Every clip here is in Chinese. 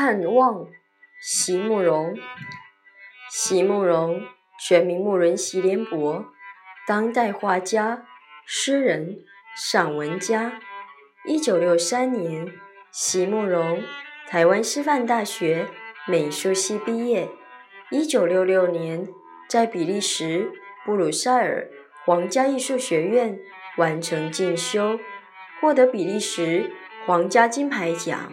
盼望，席慕容。席慕容，全名慕容席联博，当代画家、诗人、散文家。一九六三年，席慕容台湾师范大学美术系毕业。一九六六年，在比利时布鲁塞尔皇家艺术学院完成进修，获得比利时皇家金牌奖。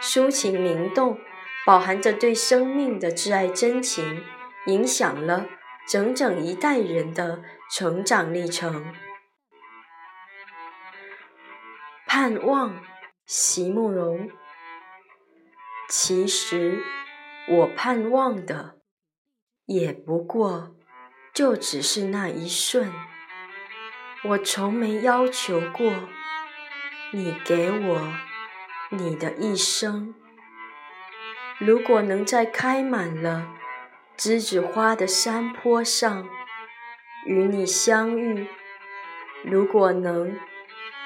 抒情灵动，饱含着对生命的挚爱真情，影响了。整整一代人的成长历程。盼望，席慕容。其实，我盼望的，也不过就只是那一瞬。我从没要求过你给我你的一生。如果能在开满了。栀子花的山坡上与你相遇，如果能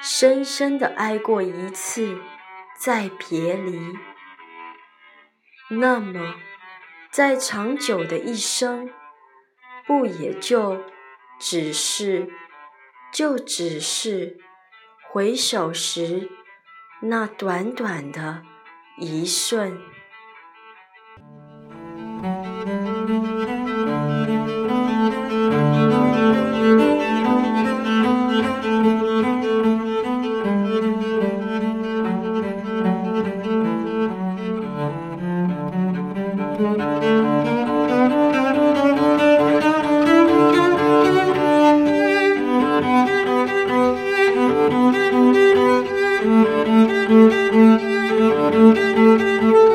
深深的爱过一次再别离，那么再长久的一生，不也就只是就只是回首时那短短的一瞬。thank you